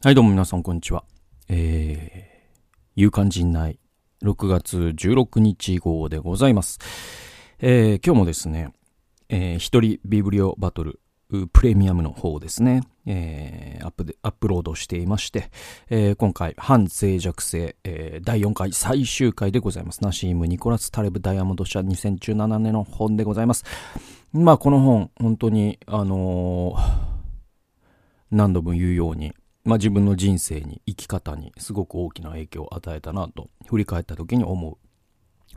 はい、どうも皆さん、こんにちは。えー、勇敢陣内、6月16日号でございます。えー、今日もですね、えー、一人ビブリオバトル、プレミアムの方ですね、えー、アップで、アップロードしていまして、えー、今回、反脆弱性、えー、第4回最終回でございます。ナシーム・ニコラス・タレブ・ダイヤモンド社2017年の本でございます。まあ、この本、本当に、あのー、何度も言うように、まあ、自分の人生に生き方にすごく大きな影響を与えたなと振り返った時に思う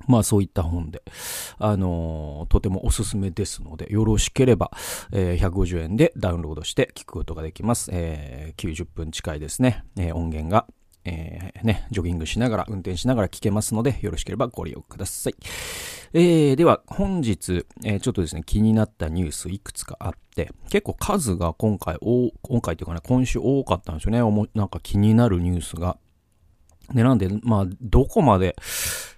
まあそういった本で、あのー、とてもおすすめですので、よろしければ、えー、150円でダウンロードして聞くことができます。えー、90分近いですね、え音源が、えね、ジョギングしながら、運転しながら聞けますので、よろしければご利用ください。えー、では、本日、えー、ちょっとですね、気になったニュースいくつかあって、結構数が今回、今回というかね、今週多かったんですよね。おもなんか気になるニュースが。で、なんで、まあ、どこまで、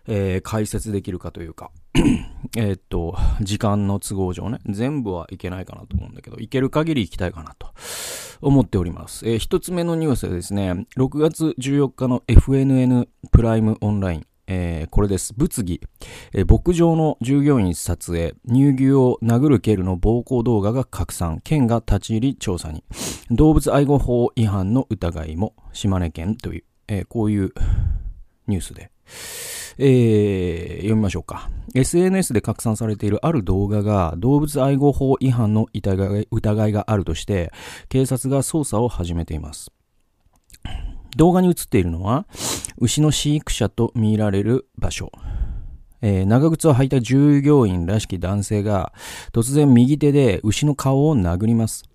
えー、解説できるかというか、えっと、時間の都合上ね、全部はいけないかなと思うんだけど、いける限り行きたいかなと思っております。えー、一つ目のニュースはですね、6月14日の FNN プライムオンライン、えー、これです。物議、えー、牧場の従業員撮影、乳牛を殴る蹴るの暴行動画が拡散、県が立ち入り調査に、動物愛護法違反の疑いも、島根県という、えー、こういうニュースで、えー、読みましょうか。SNS で拡散されているある動画が動物愛護法違反の疑い疑いがあるとして、警察が捜査を始めています。動画に映っているのは、牛の飼育者と見られる場所。えー、長靴を履いた従業員らしき男性が突然右手で牛の顔を殴ります。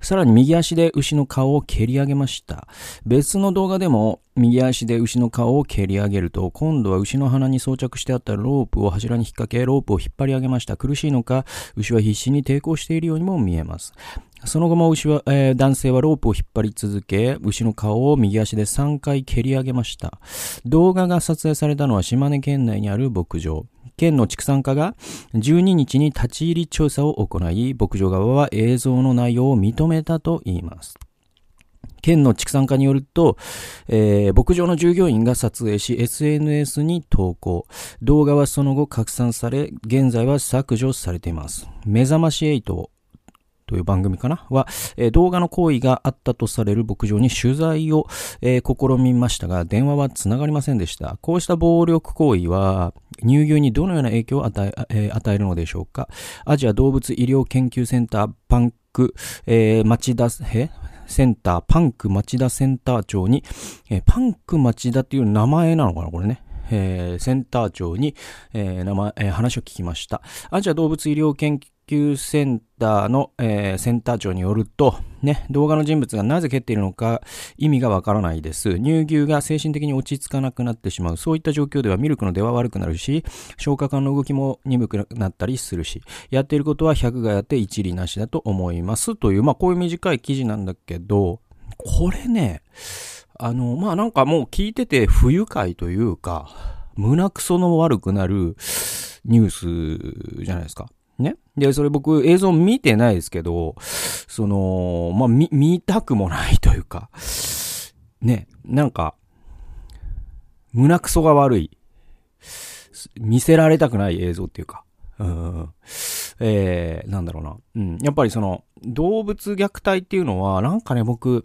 さらに右足で牛の顔を蹴り上げました。別の動画でも右足で牛の顔を蹴り上げると今度は牛の鼻に装着してあったロープを柱に引っ掛けロープを引っ張り上げました。苦しいのか牛は必死に抵抗しているようにも見えます。その後も牛は、えー、男性はロープを引っ張り続け、牛の顔を右足で3回蹴り上げました。動画が撮影されたのは島根県内にある牧場。県の畜産課が12日に立ち入り調査を行い、牧場側は映像の内容を認めたと言います。県の畜産課によると、えー、牧場の従業員が撮影し SNS に投稿。動画はその後拡散され、現在は削除されています。目覚まし8という番組かな？は、えー、動画の行為があったとされる牧場に取材を、えー、試みましたが、電話はつながりませんでした。こうした暴力行為は、乳牛にどのような影響を与え,えー、与えるのでしょうか？アジア動物医療研究センターパンク、えー、町田、え？センター、パンク町田センター長に、え、パンク町田っていう名前なのかなこれね。えー、センター長に、えー、名前、えー、話を聞きました。アジア動物医療研究究センターの、えー、センター長によると、ね、動画の人物がなぜ蹴っているのか意味がわからないです。乳牛が精神的に落ち着かなくなってしまう。そういった状況ではミルクの出は悪くなるし、消化管の動きも鈍くなったりするし、やっていることは100がやって一理なしだと思います。という、まあこういう短い記事なんだけど、これね、あの、まあなんかもう聞いてて不愉快というか、胸くその悪くなるニュースじゃないですか。ね。で、それ僕映像見てないですけど、その、まあ、見、見たくもないというか、ね、なんか、胸くそが悪い。見せられたくない映像っていうか、うん。えー、なんだろうな。うん。やっぱりその、動物虐待っていうのは、なんかね、僕、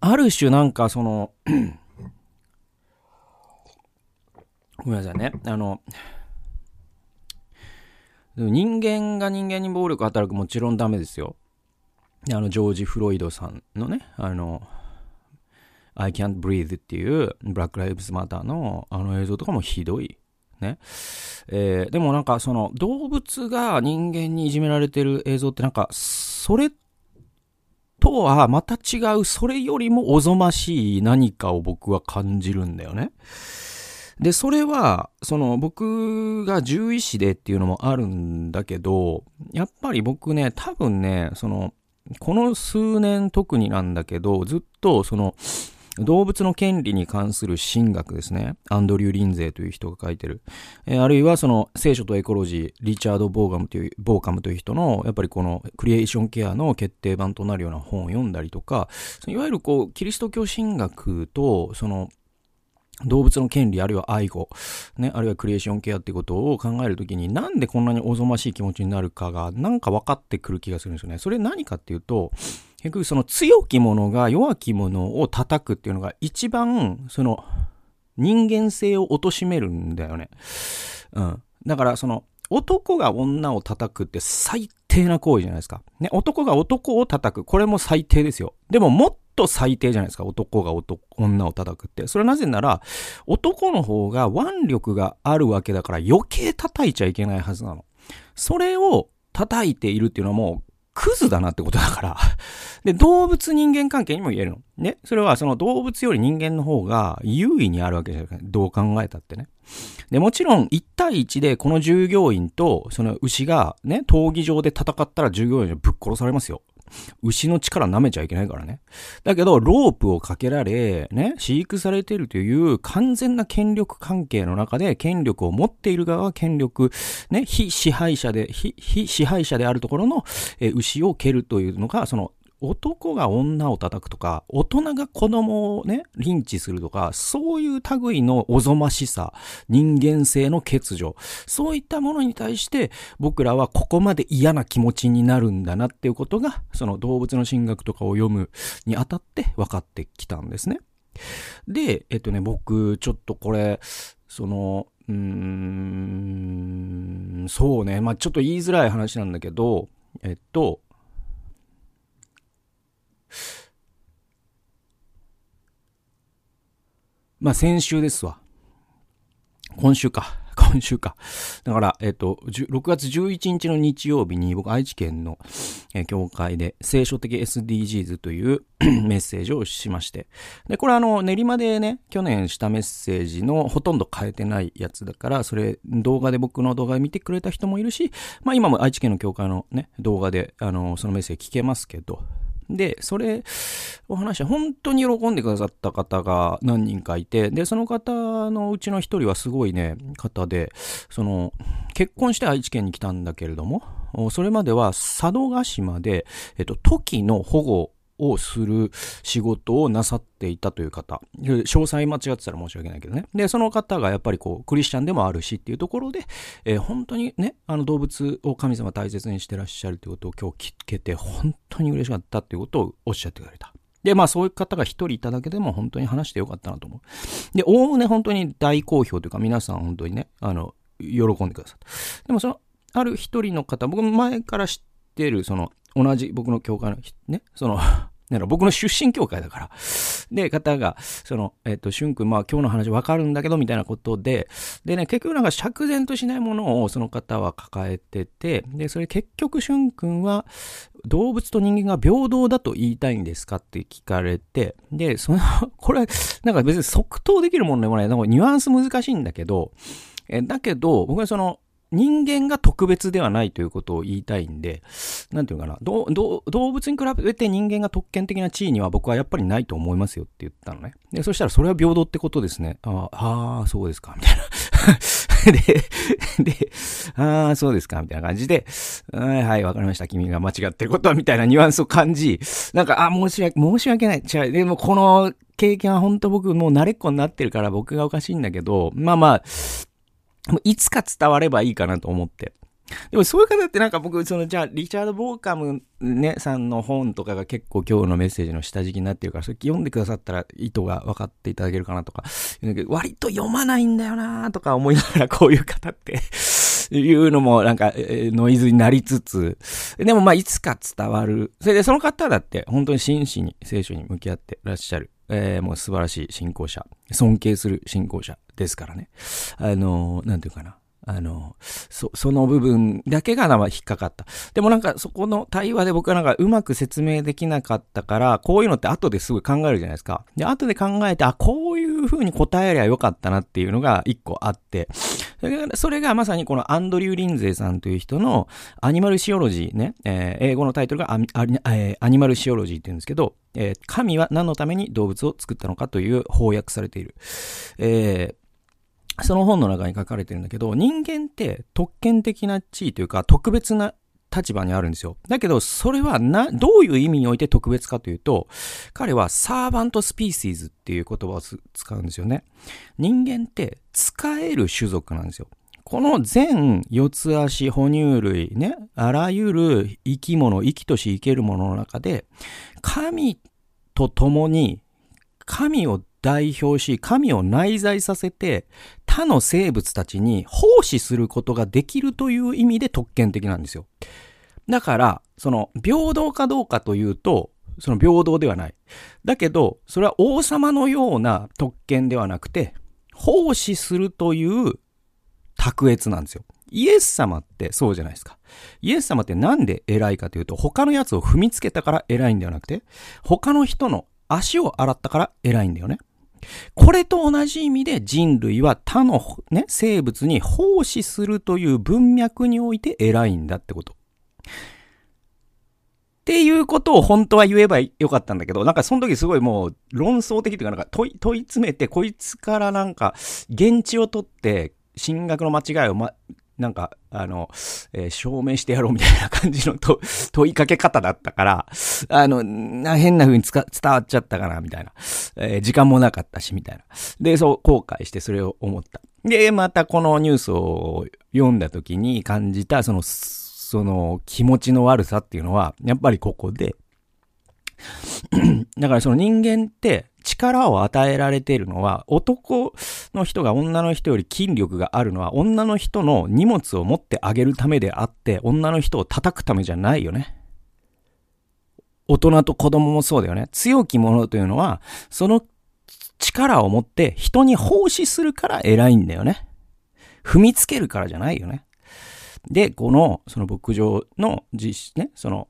ある種なんかその、ごめんなさいね。あの、人間が人間に暴力働くもちろんダメですよ。あの、ジョージ・フロイドさんのね、あの、I can't breathe っていう、ブラック・ライブズ・マターのあの映像とかもひどい。ね。えー、でもなんかその動物が人間にいじめられてる映像ってなんか、それとはまた違う、それよりもおぞましい何かを僕は感じるんだよね。で、それは、その僕が獣医師でっていうのもあるんだけど、やっぱり僕ね、多分ね、その、この数年特になんだけど、ずっとその、動物の権利に関する神学ですね。アンドリュー・リンゼーという人が書いてる。えー、あるいはその聖書とエコロジー、リチャード・ボーガムという、ボーカムという人の、やっぱりこのクリエーションケアの決定版となるような本を読んだりとか、いわゆるこう、キリスト教神学と、その、動物の権利、あるいは愛護、ね、あるいはクリエーションケアってことを考えるときに、なんでこんなにおぞましい気持ちになるかが、なんか分かってくる気がするんですよね。それ何かっていうと、結局その強き者が弱き者を叩くっていうのが一番、その、人間性を貶めるんだよね。うん。だからその、男が女を叩くって最低な行為じゃないですか。ね、男が男を叩く。これも最低ですよ。でももっと最低じゃないですか。男が男、女を叩くって。それはなぜなら、男の方が腕力があるわけだから余計叩いちゃいけないはずなの。それを叩いているっていうのはもう、クズだなってことだから。で、動物人間関係にも言えるの。ね。それはその動物より人間の方が優位にあるわけじゃないどう考えたってね。で、もちろん1対1でこの従業員とその牛がね、闘技場で戦ったら従業員はぶっ殺されますよ。牛の力舐めちゃいけないからね。だけど、ロープをかけられ、ね、飼育されているという完全な権力関係の中で、権力を持っている側は権力、ね、非支配者で、非、非支配者であるところの、え牛を蹴るというのが、その男が女を叩くとか、大人が子供をね、リンチするとか、そういう類のおぞましさ、人間性の欠如、そういったものに対して僕らはここまで嫌な気持ちになるんだなっていうことが、その動物の神学とかを読むにあたって分かってきたんですね。で、えっとね、僕、ちょっとこれ、その、うーん、そうね、まあちょっと言いづらい話なんだけど、えっと、まあ先週ですわ。今週か。今週か。だから、えっ、と、6月11日の日曜日に僕愛知県の、え、教会で聖書的 SDGs という メッセージをしまして。で、これあの、練馬でね、去年したメッセージのほとんど変えてないやつだから、それ動画で僕の動画で見てくれた人もいるし、まあ今も愛知県の教会のね、動画で、あの、そのメッセージ聞けますけど、で、それお話して本当に喜んでくださった方が何人かいて、で、その方のうちの一人はすごいね、方で、その、結婚して愛知県に来たんだけれども、それまでは佐渡島で、えっと、時の保護をする仕事をなさっていたという方。詳細間違ってたら申し訳ないけどね。で、その方がやっぱりこう、クリスチャンでもあるしっていうところで、えー、本当にね、あの動物を神様大切にしてらっしゃるということを今日聞けて、本当に嬉しかったっていうことをおっしゃってくれた。で、まあそういう方が一人いただけでも本当に話してよかったなと思う。で、おおむね本当に大好評というか皆さん本当にね、あの、喜んでくださった。でもその、ある一人の方、僕前から知ってる、その、同じ僕の教会のね、その なんか僕の出身教会だから。で、方が、その、えっ、ー、と、しゅんくん、まあ今日の話わかるんだけど、みたいなことで、でね、結局なんか釈然としないものをその方は抱えてて、で、それ結局しゅんくんは、動物と人間が平等だと言いたいんですかって聞かれて、で、その、これ、なんか別に即答できるものでもない、なんかニュアンス難しいんだけど、えだけど、僕はその、人間が特別ではないということを言いたいんで、なんていうかな、動物に比べて人間が特権的な地位には僕はやっぱりないと思いますよって言ったのね。で、そしたらそれは平等ってことですね。ああ、そうですか、みたいな。で、で、ああ、そうですか、みたいな感じで、はいはい、わかりました。君が間違ってることは、みたいなニュアンスを感じ、なんか、あ、申し訳、申し訳ない。違う。でも、この経験は本当僕もう慣れっこになってるから僕がおかしいんだけど、まあまあ、いつか伝わればいいかなと思って。でもそういう方ってなんか僕、そのじゃあ、リチャード・ボーカムね、さんの本とかが結構今日のメッセージの下敷きになってるから、それ読んでくださったら意図が分かっていただけるかなとか、割と読まないんだよなとか思いながらこういう方って いうのもなんか、ノイズになりつつ、でもまあいつか伝わる。それでその方だって本当に真摯に聖書に向き合ってらっしゃる。えー、もう素晴らしい信仰者。尊敬する信仰者ですからね。あの、なんていうかな。あの、そ、その部分だけが引っかかった。でもなんかそこの対話で僕はなんかうまく説明できなかったから、こういうのって後ですぐ考えるじゃないですか。で、後で考えて、あ、こういう風に答えりゃよかったなっていうのが一個あって、それがそれがまさにこのアンドリュー・リンゼーさんという人のアニマルシオロジーね、えー、英語のタイトルがアニアニマルシオロジーって言うんですけど、えー、神は何のために動物を作ったのかという翻訳されている。えー、その本の中に書かれてるんだけど、人間って特権的な地位というか特別な立場にあるんですよ。だけど、それはな、どういう意味において特別かというと、彼はサーバントスピーシーズっていう言葉を使うんですよね。人間って使える種族なんですよ。この全四つ足哺乳類ね、あらゆる生き物、生きとし生けるものの中で、神と共に神を代表し、神を内在させて、他の生物たちに奉仕することができるという意味で特権的なんですよ。だから、その、平等かどうかというと、その平等ではない。だけど、それは王様のような特権ではなくて、奉仕するという卓越なんですよ。イエス様ってそうじゃないですか。イエス様ってなんで偉いかというと、他のやつを踏みつけたから偉いんではなくて、他の人の足を洗ったから偉いんだよね。これと同じ意味で人類は他の、ね、生物に奉仕するという文脈において偉いんだってこと。っていうことを本当は言えばよかったんだけど、なんかその時すごいもう論争的というか、なんか問い、詰めて、こいつからなんか、現地を取って、進学の間違いをま、なんか、あの、えー、証明してやろうみたいな感じのと 問いかけ方だったから、あの、な変な風に伝わっちゃったかな、みたいな。えー、時間もなかったし、みたいな。で、そう、後悔してそれを思った。で、またこのニュースを読んだ時に感じた、その、その気持ちの悪さっていうのは、やっぱりここで、だからその人間って力を与えられているのは男の人が女の人より筋力があるのは女の人の荷物を持ってあげるためであって女の人を叩くためじゃないよね。大人と子供もそうだよね。強き者というのはその力を持って人に奉仕するから偉いんだよね。踏みつけるからじゃないよね。で、この、その牧場の実施ね、その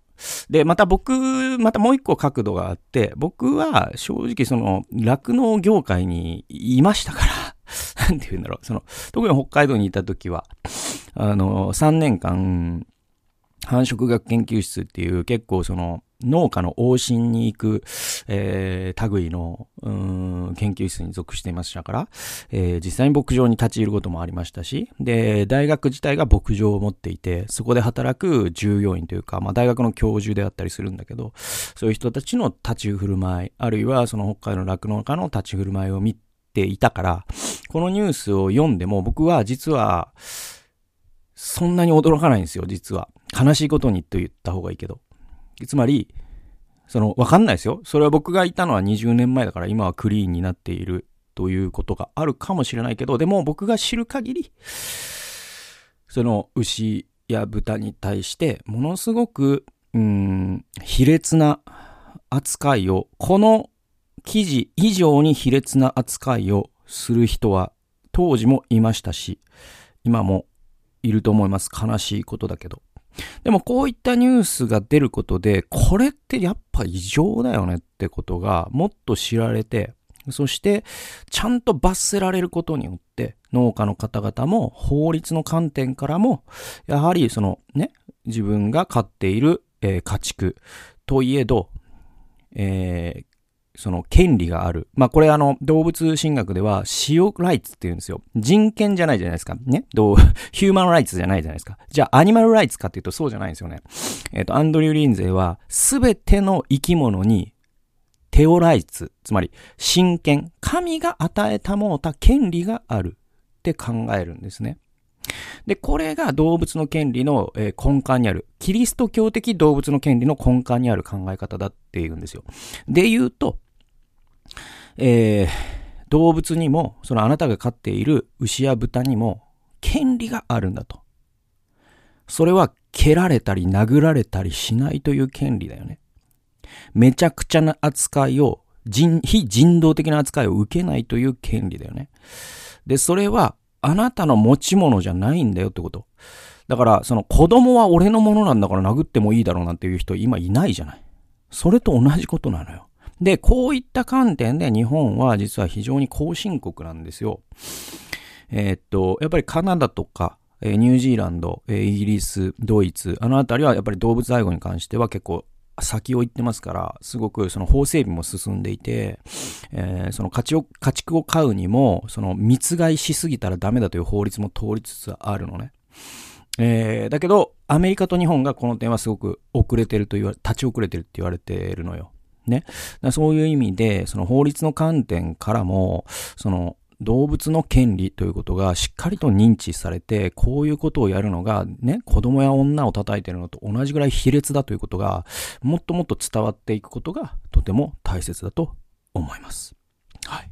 で、また僕、またもう一個角度があって、僕は正直その、酪農業界にいましたから、なんて言うんだろう、その、特に北海道にいた時は、あの、3年間、繁殖学研究室っていう結構その、農家の往診に行く、えー、類の、うん、研究室に属していましたから、えー、実際に牧場に立ち入ることもありましたし、で、大学自体が牧場を持っていて、そこで働く従業員というか、まあ大学の教授であったりするんだけど、そういう人たちの立ち振る舞い、あるいはその北海道の酪農家の立ち振る舞いを見ていたから、このニュースを読んでも僕は実は、そんなに驚かないんですよ、実は。悲しいことにと言った方がいいけど。つまり、その、わかんないですよ。それは僕がいたのは20年前だから今はクリーンになっているということがあるかもしれないけど、でも僕が知る限り、その牛や豚に対してものすごく、うん、卑劣な扱いを、この記事以上に卑劣な扱いをする人は当時もいましたし、今もいると思います。悲しいことだけど。でもこういったニュースが出ることで、これってやっぱ異常だよねってことがもっと知られて、そしてちゃんと罰せられることによって、農家の方々も法律の観点からも、やはりそのね、自分が飼っている、えー、家畜といえど、えー、その権利がある。まあ、これあの、動物神学では、シオライツって言うんですよ。人権じゃないじゃないですか。ね？どう、ヒューマンライツじゃないじゃないですか。じゃあ、アニマルライツかっていうとそうじゃないんですよね。えっ、ー、と、アンドリュー・リンゼは、すべての生き物に、テオライツ、つまり、神権、神が与えたもうた権利があるって考えるんですね。で、これが動物の権利の、え根幹にある、キリスト教的動物の権利の根幹にある考え方だっていうんですよ。で言うと、えー、動物にも、そのあなたが飼っている牛や豚にも、権利があるんだと。それは蹴られたり殴られたりしないという権利だよね。めちゃくちゃな扱いを、人、非人道的な扱いを受けないという権利だよね。で、それはあなたの持ち物じゃないんだよってこと。だから、その子供は俺のものなんだから殴ってもいいだろうなんていう人今いないじゃない。それと同じことなのよ。で、こういった観点で日本は実は非常に後進国なんですよ。えー、っと、やっぱりカナダとか、えニュージーランド、えイギリス、ドイツ、あのあたりはやっぱり動物愛護に関しては結構先を行ってますから、すごくその法整備も進んでいて、えー、その家畜を、家畜を飼うにも、その密飼いしすぎたらダメだという法律も通りつつあるのね。えー、だけど、アメリカと日本がこの点はすごく遅れてると言われ、立ち遅れてるって言われてるのよ。ね。そういう意味で、その法律の観点からも、その動物の権利ということがしっかりと認知されて、こういうことをやるのがね、子供や女を叩いてるのと同じぐらい卑劣だということが、もっともっと伝わっていくことがとても大切だと思います。はい。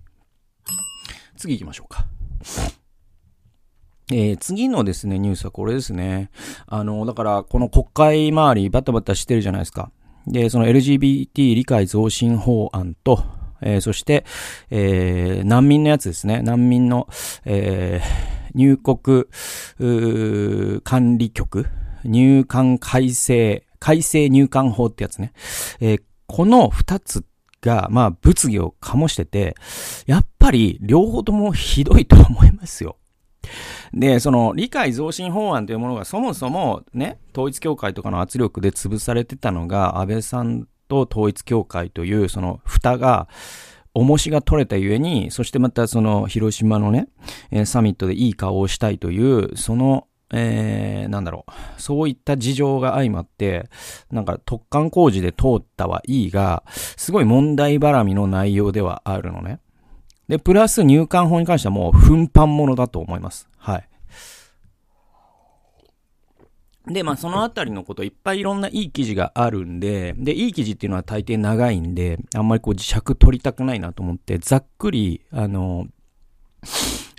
次行きましょうか。えー、次のですね、ニュースはこれですね。あの、だから、この国会周りバタバタしてるじゃないですか。で、その LGBT 理解増進法案と、えー、そして、えー、難民のやつですね。難民の、えー、入国、管理局、入管改正、改正入管法ってやつね。え、この二つが、まあ、物議を醸してて、やっぱり両方ともひどいと思いますよ。で、その理解増進法案というものがそもそもね、統一教会とかの圧力で潰されてたのが、安倍さんと統一教会というその蓋が、重しが取れたゆえに、そしてまたその広島のね、サミットでいい顔をしたいという、その、えー、なんだろう、そういった事情が相まって、なんか特管工事で通ったはいいが、すごい問題ばらみの内容ではあるのね。で、プラス入管法に関してはもう奮発ものだと思います。はい。で、まあ、そのあたりのこといっぱいいろんないい記事があるんで、で、いい記事っていうのは大抵長いんで、あんまりこう、尺取りたくないなと思って、ざっくり、あの、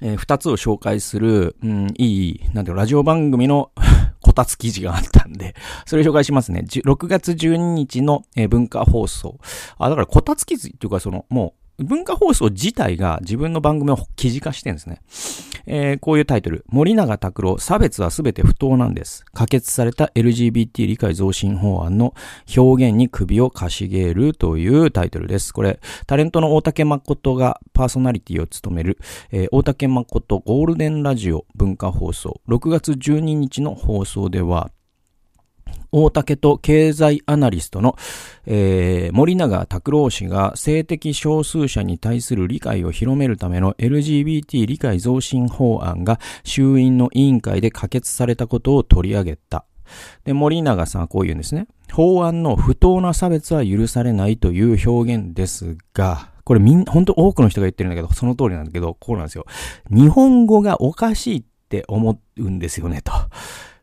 えー、二つを紹介する、うん、いい、なんていうのラジオ番組の こたつ記事があったんで、それ紹介しますね。6月12日の、えー、文化放送。あ、だからこたつ記事っていうか、その、もう、文化放送自体が自分の番組を記事化してるんですね。えー、こういうタイトル。森永拓郎、差別はすべて不当なんです。可決された LGBT 理解増進法案の表現に首をかしげるというタイトルです。これ、タレントの大竹誠がパーソナリティを務める、えー、大竹誠ゴールデンラジオ文化放送6月12日の放送では、大竹と経済アナリストの、えー、森永拓郎氏が性的少数者に対する理解を広めるための LGBT 理解増進法案が衆院の委員会で可決されたことを取り上げた。で、森永さんはこう言うんですね。法案の不当な差別は許されないという表現ですが、これみん、本当多くの人が言ってるんだけど、その通りなんだけど、こうなんですよ。日本語がおかしいって思うんですよね、と。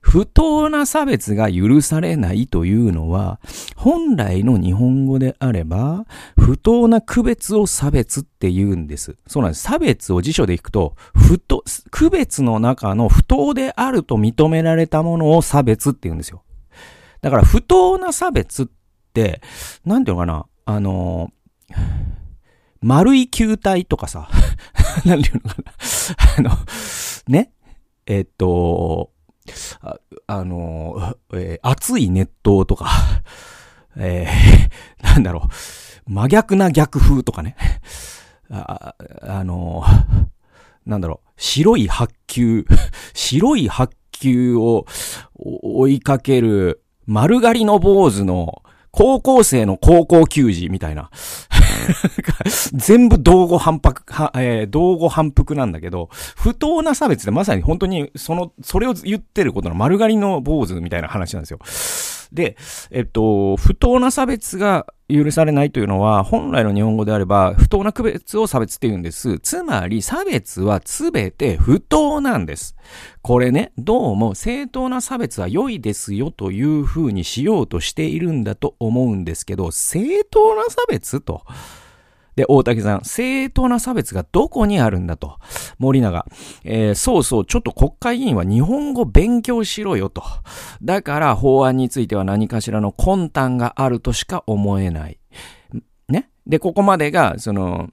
不当な差別が許されないというのは、本来の日本語であれば、不当な区別を差別って言うんです。そうなんです。差別を辞書でいくと、不当、区別の中の不当であると認められたものを差別って言うんですよ。だから不当な差別って、なんていうのかな、あの、丸い球体とかさ、なんていうのかな、あの、ね、えっと、ああの、えー、熱い熱湯とか、えー、なんだろう、真逆な逆風とかね。あ、あの、なんだろう、白い白球、白い白球を追いかける丸刈りの坊主の高校生の高校球児みたいな。全部同語反復、えー、同語反復なんだけど、不当な差別でまさに本当にその、それを言ってることの丸刈りの坊主みたいな話なんですよ。で、えっと、不当な差別が許されないというのは、本来の日本語であれば、不当な区別を差別って言うんです。つまり、差別は全て不当なんです。これね、どうも正当な差別は良いですよという風にしようとしているんだと思うんですけど、正当な差別と。で、大竹さん、正当な差別がどこにあるんだと。森永、えー、そうそう、ちょっと国会議員は日本語勉強しろよと。だから法案については何かしらの魂胆があるとしか思えない。ね？で、ここまでが、その、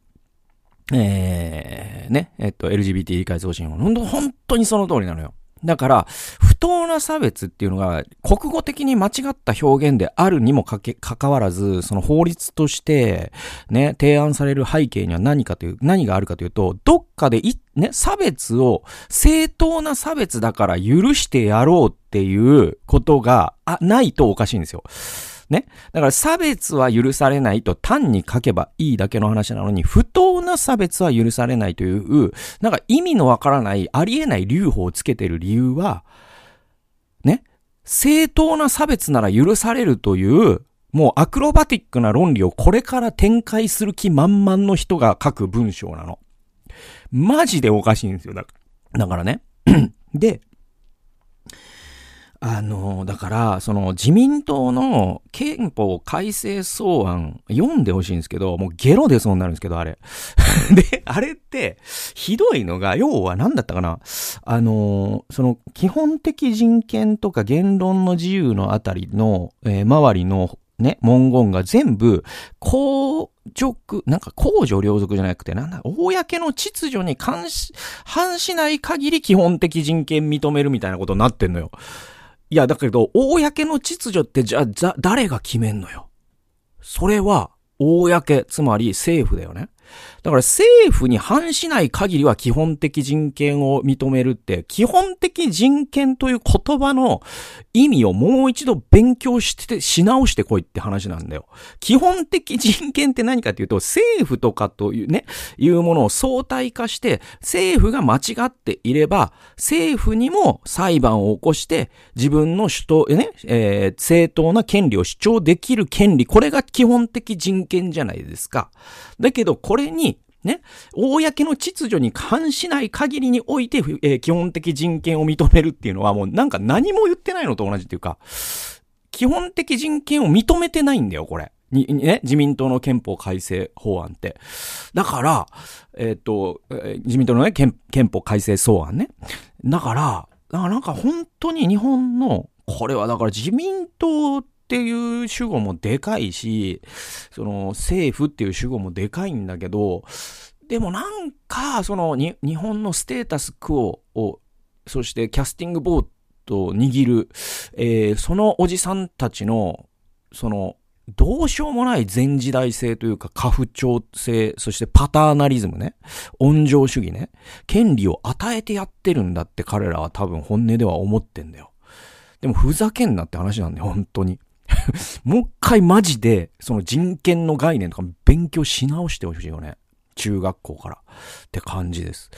えー、ね、えっと、LGBT 理解増進法。ほんと、本当にその通りなのよ。だから、不当な差別っていうのが、国語的に間違った表現であるにもかけ、かかわらず、その法律として、ね、提案される背景には何かという、何があるかというと、どっかでい、ね、差別を、正当な差別だから許してやろうっていうことが、あ、ないとおかしいんですよ。ね。だから差別は許されないと単に書けばいいだけの話なのに、不当な差別は許されないという、なんか意味のわからない、ありえない留保をつけてる理由は、ね。正当な差別なら許されるという、もうアクロバティックな論理をこれから展開する気満々の人が書く文章なの。マジでおかしいんですよ。だだからね。で、あの、だから、その自民党の憲法改正草案読んでほしいんですけど、もうゲロ出そうになるんですけど、あれ。で、あれって、ひどいのが、要は何だったかなあの、その基本的人権とか言論の自由のあたりの、えー周りのね、文言が全部、公辱、なんか公序良俗じゃなくて、なんだ、公の秩序に関し、反しない限り基本的人権認めるみたいなことになってんのよ。いや、だけど、公の秩序ってじゃあ、誰が決めんのよ。それは、公、つまり政府だよね。だから政府に反しない限りは基本的人権を認めるって、基本的人権という言葉の意味をもう一度勉強して、し直してこいって話なんだよ。基本的人権って何かっていうと、政府とかというね、いうものを相対化して、政府が間違っていれば、政府にも裁判を起こして、自分の主と、ね、えー正当な権利を主張できる権利、これが基本的人権じゃないですか。だけど、これに、ね、公の秩序に反しない限りにおいて、えー基本的人権を認めるっていうのはもうなんか何も言ってないのと同じっていうか、基本的人権を認めてないんだよ、これ。に、にね、自民党の憲法改正法案って。だから、えっ、と、自民党のね憲、憲法改正草案ね。だから、だからなんか本当に日本の、これはだから自民党っていう主語もでかいし、その政府っていう主語もでかいんだけど、でもなんか、その日本のステータスクオを、そしてキャスティングボートを握る、えーそのおじさんたちの、その、どうしようもない前時代性というか過不調性、そしてパターナリズムね。温情主義ね。権利を与えてやってるんだって彼らは多分本音では思ってんだよ。でもふざけんなって話なんだよ、本当に。もう一回マジで、その人権の概念とか勉強し直してほしいよね。中学校から。って感じです。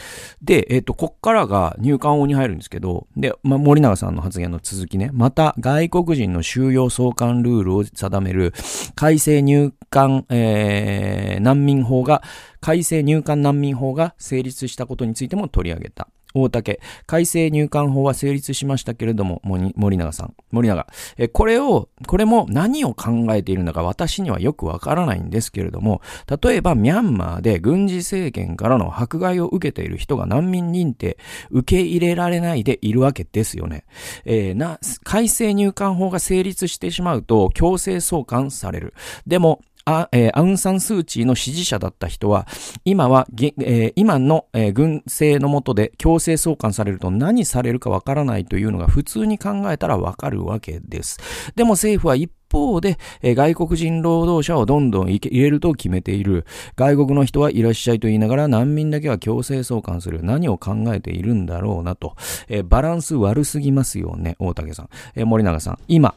で、えっ、と、こっからが入管法に入るんですけど、で、ま、森永さんの発言の続きね。また、外国人の収容送還ルールを定める改正入管、えー、難民法が、改正入管難民法が成立したことについても取り上げた。大竹、改正入管法は成立しましたけれども、森永さん、森永、えこれを、これも何を考えているのか私にはよくわからないんですけれども、例えばミャンマーで軍事政権からの迫害を受けている人が難民認定、受け入れられないでいるわけですよね。えーな、改正入管法が成立してしまうと強制送還される。でも、あえーアウン・サン・スー・チーの支持者だった人は、今は、えー今の、えー軍政の下で強制送還されると何されるかわからないというのが普通に考えたらわかるわけです。でも政府は一方で、え外国人労働者をどんどん入れると決めている。外国の人はいらっしゃいと言いながら難民だけは強制送還する。何を考えているんだろうなと。えバランス悪すぎますよね、大竹さん。え森永さん。今、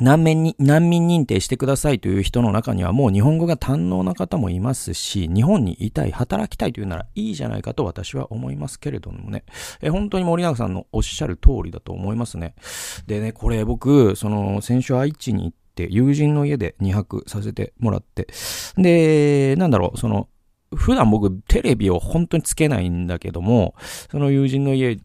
難民に、難民認定してくださいという人の中にはもう日本語が堪能な方もいますし、日本にいたい、働きたいというならいいじゃないかと私は思いますけれどもね。え、本当に森永さんのおっしゃる通りだと思いますね。でね、これ僕、その、先週愛知に行って、友人の家で2泊させてもらって、で、なんだろう、その、普段僕テレビを本当につけないんだけども、その友人の家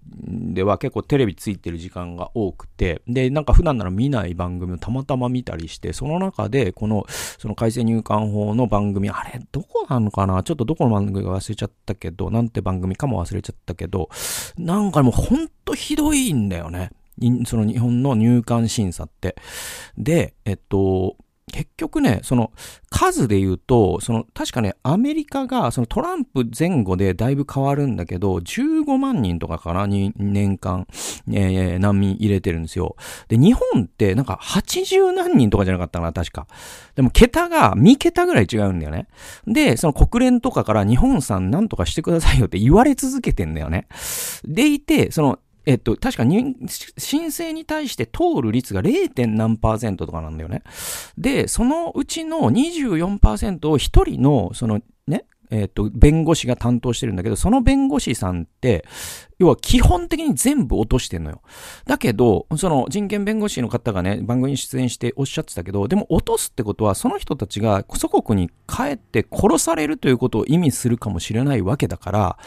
では結構テレビついてる時間が多くて、で、なんか普段なら見ない番組をたまたま見たりして、その中でこの、その改正入管法の番組、あれ、どこなのかな？ちょっとどこの番組か忘れちゃったけど、なんて番組かも忘れちゃったけど、なんかもうほんとひどいんだよね。その日本の入管審査って。で、えっと、結局ね、その数で言うと、その確かね、アメリカがそのトランプ前後でだいぶ変わるんだけど、15万人とかかな、に年間、えー、難民入れてるんですよ。で、日本ってなんか80何人とかじゃなかったかな、確か。でも桁が2桁ぐらい違うんだよね。で、その国連とかから日本さんなんとかしてくださいよって言われ続けてんだよね。でいて、そのえっと、確かに、申請に対して通る率が 0. 何パーセントとかなんだよね。で、そのうちの24%を一人の、そのね、えっと、弁護士が担当してるんだけど、その弁護士さんって、要は基本的に全部落としてんのよ。だけど、その人権弁護士の方がね、番組に出演しておっしゃってたけど、でも落とすってことは、その人たちが祖国に帰って殺されるということを意味するかもしれないわけだから、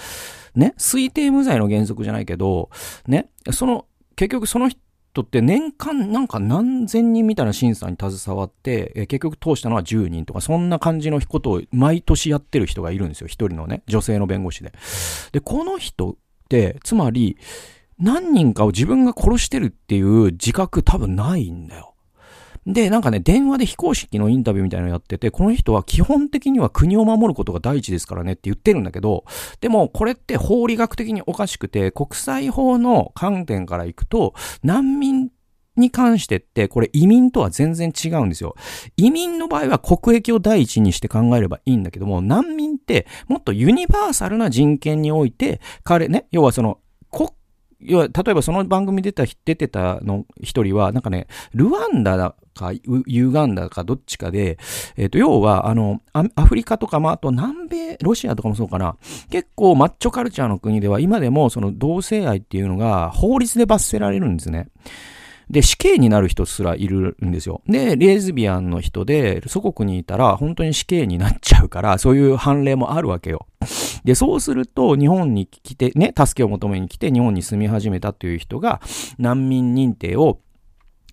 ね、推定無罪の原則じゃないけど、ね、その、結局その人って年間なんか何千人みたいな審査に携わって、え結局通したのは10人とか、そんな感じのことを毎年やってる人がいるんですよ。一人のね、女性の弁護士で。で、この人って、つまり、何人かを自分が殺してるっていう自覚多分ないんだよ。で、なんかね、電話で非公式のインタビューみたいなのやってて、この人は基本的には国を守ることが第一ですからねって言ってるんだけど、でもこれって法理学的におかしくて、国際法の観点からいくと、難民に関してって、これ移民とは全然違うんですよ。移民の場合は国益を第一にして考えればいいんだけども、難民ってもっとユニバーサルな人権において、彼ね、要はその国要は、例えばその番組出た、出てたの一人は、なんかね、ルワンダか、ユーガンダかどっちかで、えっ、ー、と、要は、あの、アフリカとか、まあ、あと南米、ロシアとかもそうかな、結構マッチョカルチャーの国では今でもその同性愛っていうのが法律で罰せられるんですね。で、死刑になる人すらいるんですよ。で、レズビアンの人で、祖国にいたら本当に死刑になっちゃうから、そういう判例もあるわけよ。で、そうすると、日本に来て、ね、助けを求めに来て、日本に住み始めたという人が、難民認定を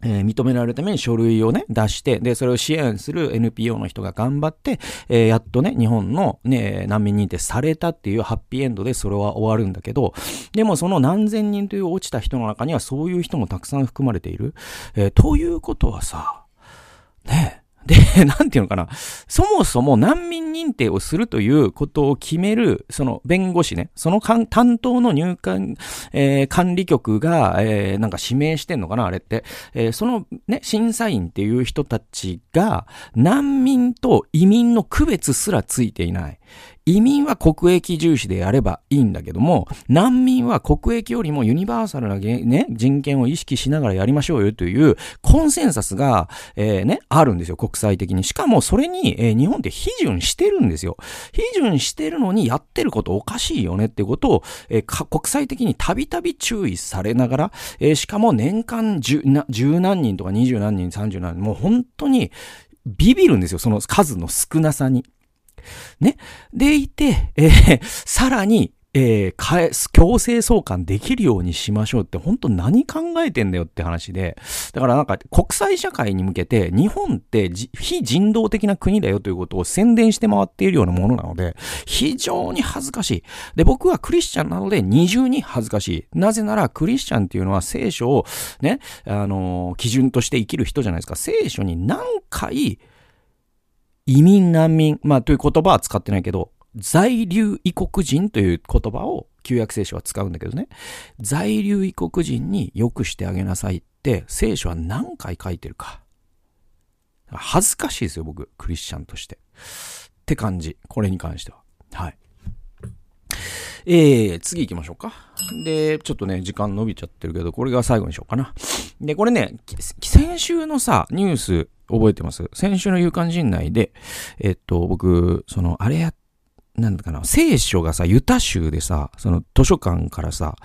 えー、認められるために書類をね、出して、で、それを支援する NPO の人が頑張って、えー、やっとね、日本のね、難民認定されたっていうハッピーエンドでそれは終わるんだけど、でもその何千人という落ちた人の中にはそういう人もたくさん含まれている。えー、ということはさ、ね、で、なんていうのかな。そもそも難民認定をするということを決める、その弁護士ね、その担当の入管、えー、管理局が、えー、なんか指名してんのかな、あれって。えー、そのね、審査員っていう人たちが、難民と移民の区別すらついていない。移民は国益重視でやればいいんだけども、難民は国益よりもユニバーサルな、ね、人権を意識しながらやりましょうよというコンセンサスが、えー、ね、あるんですよ、国際的に。しかもそれに、えー、日本って批准してるんですよ。批准してるのにやってることおかしいよねってことを、えー、国際的にたびたび注意されながら、えー、しかも年間十何人とか二十何人、三十何人、もう本当にビビるんですよ、その数の少なさに。ね。でいて、えー、さらに、えー、返す、強制送還できるようにしましょうって、本当何考えてんだよって話で、だからなんか国際社会に向けて、日本って非人道的な国だよということを宣伝して回っているようなものなので、非常に恥ずかしい。で、僕はクリスチャンなので二重に恥ずかしい。なぜならクリスチャンっていうのは聖書をね、あのー、基準として生きる人じゃないですか。聖書に何回、移民難民、まあという言葉は使ってないけど、在留異国人という言葉を旧約聖書は使うんだけどね。在留異国人に良くしてあげなさいって聖書は何回書いてるか。恥ずかしいですよ、僕、クリスチャンとして。って感じ。これに関しては。はい。えー、次行きましょうか。で、ちょっとね、時間伸びちゃってるけど、これが最後にしようかな。で、これね、先週のさ、ニュース、覚えてます？先週の夕刊陣内で、えっと、僕、その、あれや、なんだかな、聖書がさ、ユタ州でさ、その図書館からさ、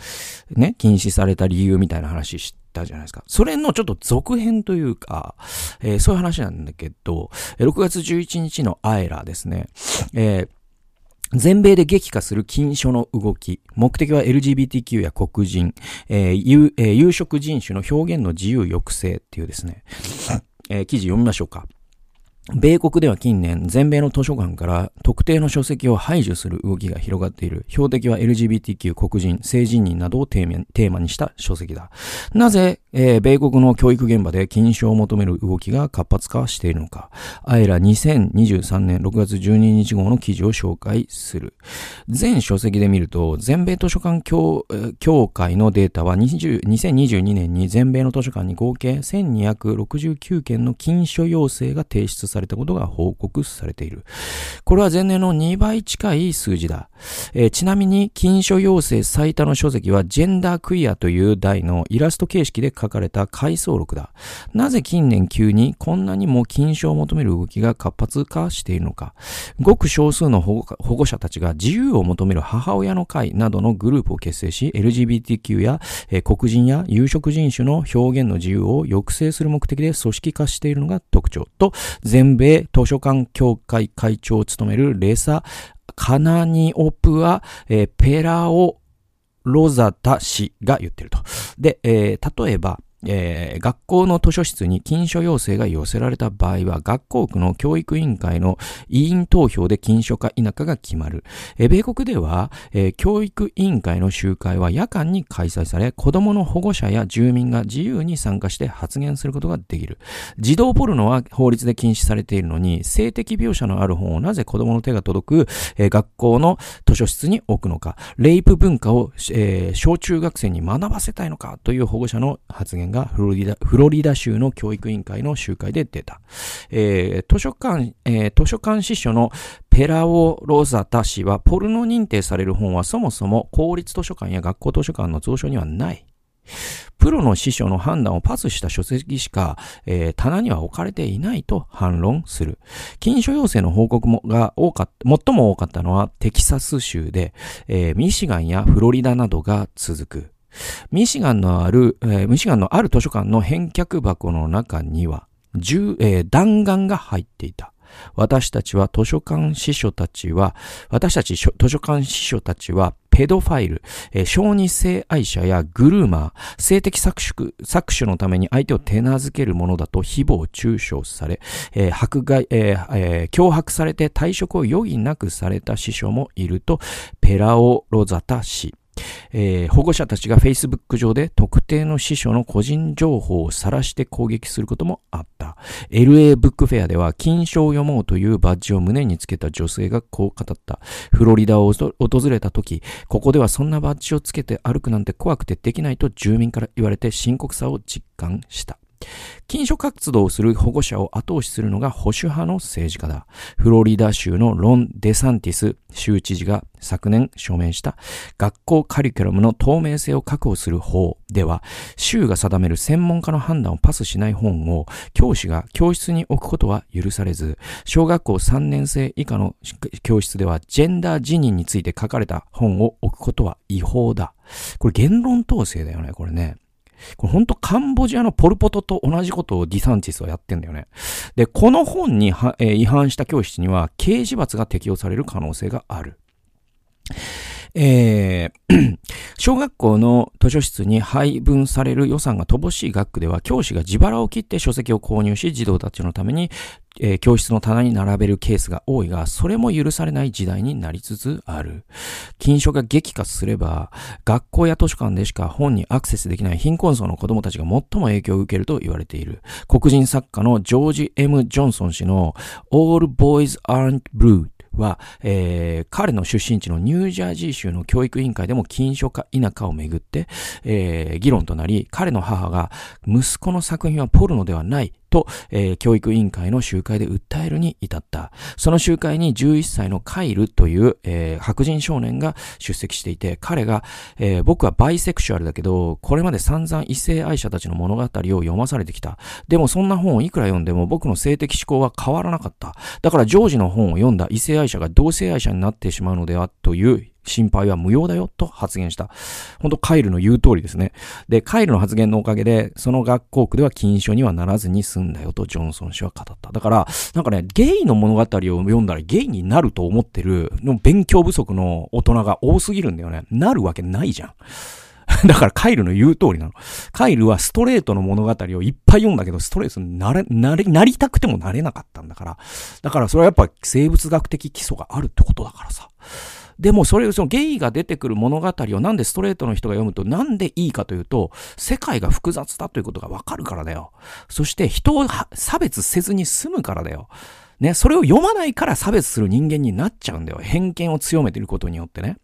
ね、禁止された理由みたいな話したじゃないですか。それのちょっと続編というか、えー、そういう話なんだけど、6月11日のアエラですね、えー全米で激化する禁書の動き。目的は LGBTQ や黒人、えーえー、有色人種の表現の自由抑制っていうですね。えー、記事読みましょうか。米国では近年、全米の図書館から特定の書籍を排除する動きが広がっている。標的は LGBTQ、黒人、性自認などをテーマにした書籍だ。なぜ、えー、米国の教育現場で禁書を求める動きが活発化しているのか。あえら2023年6月12日号の記事を紹介する。全書籍で見ると、全米図書館協協会のデータは20 2022年に全米の図書館に合計1269件の禁書要請が提出されされたことが報告されている。これは前年の2倍近い数字だ。えー、ちなみに、禁書要請最多の書籍は、ジェンダークイアという題のイラスト形式で書かれた回想録だ。なぜ近年急にこんなにも禁書を求める動きが活発化しているのか。ごく少数の保護者たちが自由を求める母親の会などのグループを結成し、LGBTQ や、えー、黒人や有色人種の表現の自由を抑制する目的で組織化しているのが特徴と、全米図書館協会会長を務めるレサ・カナニオプア、えー、ペラオ・ロザタ氏が言ってると。で、えー、例えば、えー、学校の図書室に禁書要請が寄せられた場合は、学校区の教育委員会の委員投票で禁書か否かが決まる。えー、米国では、えー、教育委員会の集会は夜間に開催され、子供の保護者や住民が自由に参加して発言することができる。児童ポルノは法律で禁止されているのに、性的描写のある本をなぜ子供の手が届く、えー、学校の図書室に置くのか、レイプ文化を、えー、小中学生に学ばせたいのかという保護者の発言がフロリダ、フロリダ州の教育委員会の集会で出た。えー、図書館、えー、図書館司書のペラオ・ロザタ氏は、ポルノ認定される本はそもそも公立図書館や学校図書館の蔵書にはない。プロの師匠の判断をパスした書籍しか、えー、棚には置かれていないと反論する。禁書要請の報告もが多かった、最も多かったのはテキサス州で、えー、ミシガンやフロリダなどが続く。ミシガンのある、えー、ミシガンのある図書館の返却箱の中には、銃、えー、弾丸が入っていた。私たちは図書館司書たちは、私たち図書館司書たちは、ペドファイル、えー、小児性愛者やグルーマー、性的搾取搾取のために相手を手なずけるものだと誹謗中傷され、えー、迫害、えーえー、脅迫されて退職を余儀なくされた司書もいると、ペラオロザタ氏、えー、保護者たちが Facebook 上で特定の司書の個人情報を晒して攻撃することもあった。LA ブックフェアでは金賞を読もうというバッジを胸につけた女性がこう語った。フロリダを訪れた時、ここではそんなバッジをつけて歩くなんて怖くてできないと住民から言われて深刻さを実感した。禁書活動をする保護者を後押しするのが保守派の政治家だ。フロリダ州のロン・デサンティス州知事が昨年署名した学校カリキュラムの透明性を確保する法では、州が定める専門家の判断をパスしない本を教師が教室に置くことは許されず、小学校3年生以下の教室ではジェンダー自認について書かれた本を置くことは違法だ。これ言論統制だよね、これね。これほんとカンボジアのポルポトと同じことをディサンチスはやってんだよね。で、この本にえー、違反した教室には刑事罰が適用される可能性がある。えー、小学校の図書室に配分される予算が乏しい学区では、教師が自腹を切って書籍を購入し、児童たちのために、えー、教室の棚に並べるケースが多いが、それも許されない時代になりつつある。禁書が激化すれば、学校や図書館でしか本にアクセスできない貧困層の子供たちが最も影響を受けると言われている。黒人作家のジョージ・ M・ ジョンソン氏の All Boys Aren't Blue は、えー、彼の出身地のニュージャージー州の教育委員会でも禁書か否かをめぐって、えー、議論となり、彼の母が息子の作品はポルノではない。と、えー、教育委員会の集会で訴えるに至った。その集会に11歳のカイルという、えー、白人少年が出席していて、彼が、えー、僕はバイセクシュアルだけど、これまで散々異性愛者たちの物語を読まされてきた。でもそんな本をいくら読んでも僕の性的思考は変わらなかった。だからジョージの本を読んだ異性愛者が同性愛者になってしまうのではという心配は無用だよと発言した。本当カイルの言う通りですね。で、カイルの発言のおかげで、その学校区では禁書にはならずに済んだよとジョンソン氏は語った。だから、なんかね、ゲイの物語を読んだらゲイになると思ってるの勉強不足の大人が多すぎるんだよね。なるわけないじゃん。だからカイルの言う通りなの。カイルはストレートの物語をいっぱい読んだけど、ストレートになれ、なれ、なりたくてもなれなかったんだから。だからそれはやっぱ生物学的基礎があるってことだからさ。でもそれ、そのゲイが出てくる物語をなんでストレートの人が読むとなんでいいかというと、世界が複雑だということがわかるからだよ。そして人を差別せずに済むからだよ。ね、それを読まないから差別する人間になっちゃうんだよ。偏見を強めていることによってね。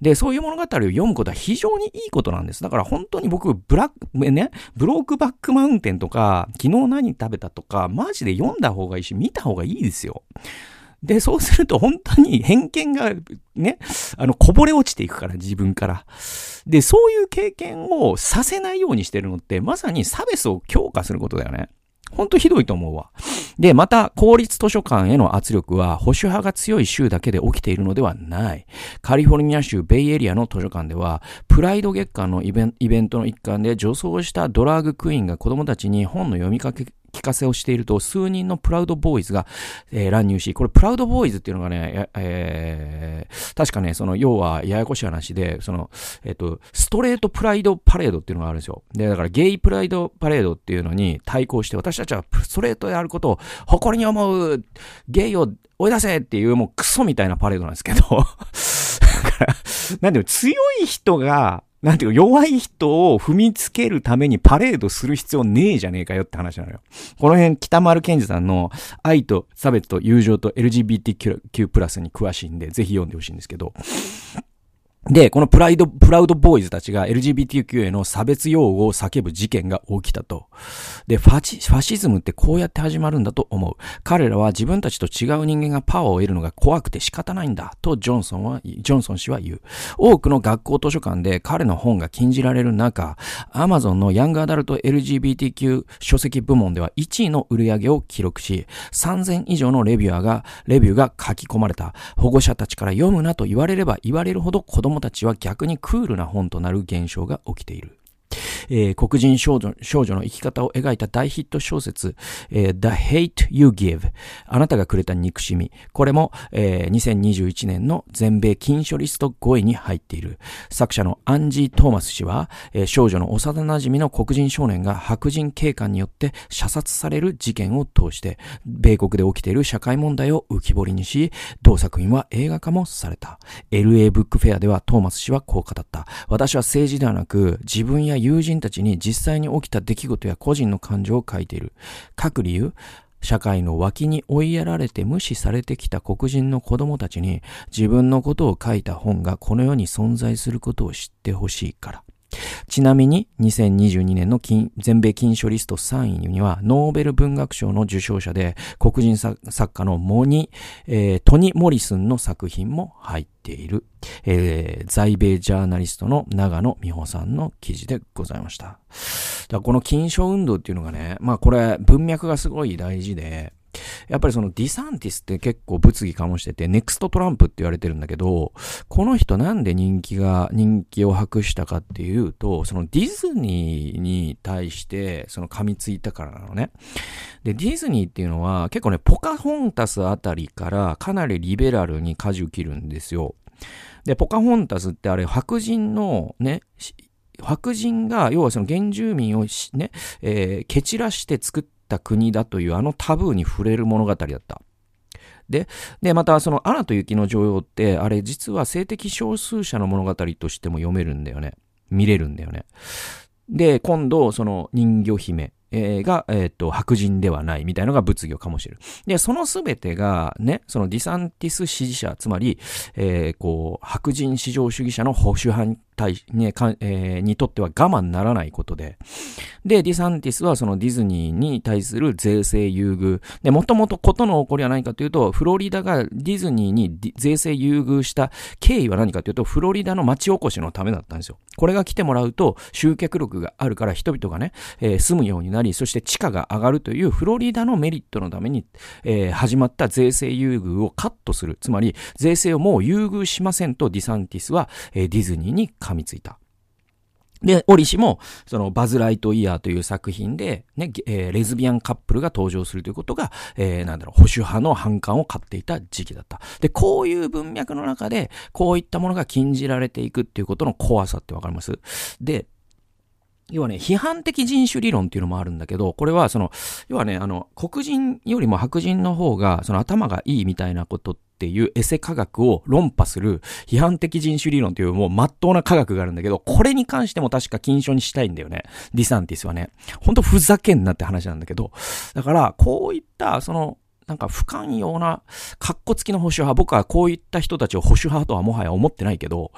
で、そういう物語を読むことは非常にいいことなんです。だから本当に僕、ブラック、ね、ブロークバックマウンテンとか、昨日何食べたとか、マジで読んだ方がいいし、見た方がいいですよ。で、そうすると本当に偏見がね、あの、こぼれ落ちていくから、自分から。で、そういう経験をさせないようにしてるのって、まさに差別を強化することだよね。ほんとひどいと思うわ。で、また、公立図書館への圧力は保守派が強い州だけで起きているのではない。カリフォルニア州ベイエリアの図書館では、プライド月間のイベントの一環で女装したドラッグクイーンが子供たちに本の読みかけ聞かせをしていると、数人のプラウドボーイズが、えー、乱入し、これプラウドボーイズっていうのがね、えー、確かね、その、要は、ややこしい話で、その、えっ、ー、と、ストレートプライドパレードっていうのがあるんですよ。で、だから、ゲイプライドパレードっていうのに対抗して、私たちはストレートであることを誇りに思う、ゲイを追い出せっていう、もうクソみたいなパレードなんですけど、だから、なんでも強い人が、なんていうか、弱い人を踏みつけるためにパレードする必要ねえじゃねえかよって話なのよ。この辺、北丸健二さんの愛と差別と友情と LGBTQ+ に詳しいんで、ぜひ読んでほしいんですけど、で、このプライド、プラウドボーイズたちが LGBTQ への差別用語を叫ぶ事件が起きたと。で、ファチ、ファシズムってこうやって始まるんだと思う。彼らは自分たちと違う人間がパワーを得るのが怖くて仕方ないんだ。とジョンソンは、ジョンソン氏は言う。多くの学校図書館で彼の本が禁じられる中、アマゾンのヤングアダルト LGBTQ 書籍部門では1位の売り上げを記録し、3000以上のレビューが、レビューが書き込まれた。保護者たちから読むなと言われれば言われるほど子供たちは逆にクールな本となる現象が起きている。えー、黒人少女少女の生き方を描いた大ヒット小説、えー、The Hate You Give あなたがくれた憎しみ。これも、えー、2021年の全米禁書リスト5位に入っている。作者のアンジー・トーマス氏は、えー、少女の幼馴染の黒人少年が白人警官によって射殺される事件を通して米国で起きている社会問題を浮き彫りにし同作品は映画化もされた。LA ブックフェアではトーマス氏はこう語った。私は政治ではなく自分や友人たちに実際に起きた出来事や個人の感情を書いている。各理由、社会の脇に追いやられて無視されてきた黒人の子供たちに自分のことを書いた本がこの世に存在することを知ってほしいから。ちなみに2022年の全米金賞リスト3位にはノーベル文学賞の受賞者で黒人作家のモニ、えー、トニ・モリスンの作品も入っている、えー、在米ジャーナリストの長野美穂さんの記事でございました。この金賞運動っていうのがね、まあこれ文脈がすごい大事で、やっぱりそのディサンティスって結構物議かもしてて、ネクストトランプって言われてるんだけど、この人なんで人気が、人気を博したかっていうと、そのディズニーに対してその噛みついたからなのね。で、ディズニーっていうのは結構ね、ポカホンタスあたりからかなりリベラルに舵を切るんですよ。で、ポカホンタスってあれ白人のね、白人が、要はその原住民をね、えー、蹴散らして作ったた国だというあのタブーに触れる物語だった。で、で、またそのアナと雪の女王って、あれ実は性的少数者の物語としても読めるんだよね。見れるんだよね。で、今度、その人魚姫、が、えっ、ー、と、白人ではないみたいのが物議を醸してる。で、そのすべてが、ね、そのディサンティス支持者、つまり、えー、こう、白人至上主義者の保守派対、ね、かえー、にとっては我慢ならないことで、で、ディサンティスはそのディズニーに対する税制優遇。で、もともとことの起こりは何かというと、フロリダがディズニーに税制優遇した経緯は何かというと、フロリダの町おこしのためだったんですよ。これが来てもらうと、集客力があるから人々がね、えー、住むようになり、そして地価が上がるというフロリダのメリットのために、えー、始まった税制優遇をカットする。つまり、税制をもう優遇しませんとディサンティスは、え、ディズニーに噛みついた。で、折しも、その、バズ・ライトイヤーという作品で、ね、えー、レズビアンカップルが登場するということが、えー、なんだろう、保守派の反感を買っていた時期だった。で、こういう文脈の中で、こういったものが禁じられていくっていうことの怖さってわかります？で、要はね、批判的人種理論っていうのもあるんだけど、これはその、要はね、あの、黒人よりも白人の方が、その頭がいいみたいなことっていうエセ科学を論破する批判的人種理論というもう真っ当な科学があるんだけど、これに関しても確か禁書にしたいんだよね。ディサンティスはね。ほんとふざけんなって話なんだけど。だから、こういった、その、なんか不寛容な、格好付きの保守派。僕はこういった人たちを保守派とはもはや思ってないけど、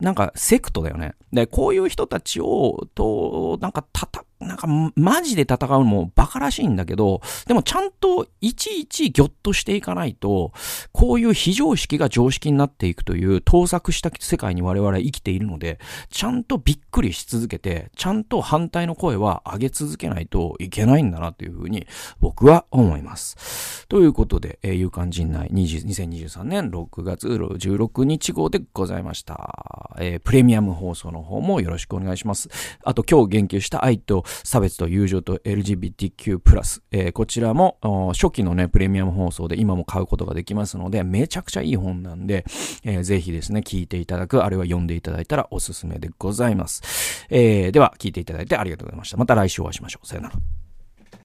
なんかセクトだよね。で、こういう人たちを、と、なんか叩、なんか、マジで戦うのもバカらしいんだけど、でもちゃんといちいちギョッとしていかないと、こういう非常識が常識になっていくという盗作した世界に我々は生きているので、ちゃんとびっくりし続けて、ちゃんと反対の声は上げ続けないといけないんだなというふうに僕は思います。ということで、えー、勇敢陣内2023年6月16日号でございました。えー、プレミアム放送の方もよろしくお願いします。あと今日言及した愛と差別と友情と LGBTQ+、えー、こちらも初期のね、プレミアム放送で今も買うことができますので、めちゃくちゃいい本なんで、えー、ぜひですね、聞いていただく、あるいは読んでいただいたらおすすめでございます。えー、では、聞いていただいてありがとうございました。また来週お会いしましょう。さよなら。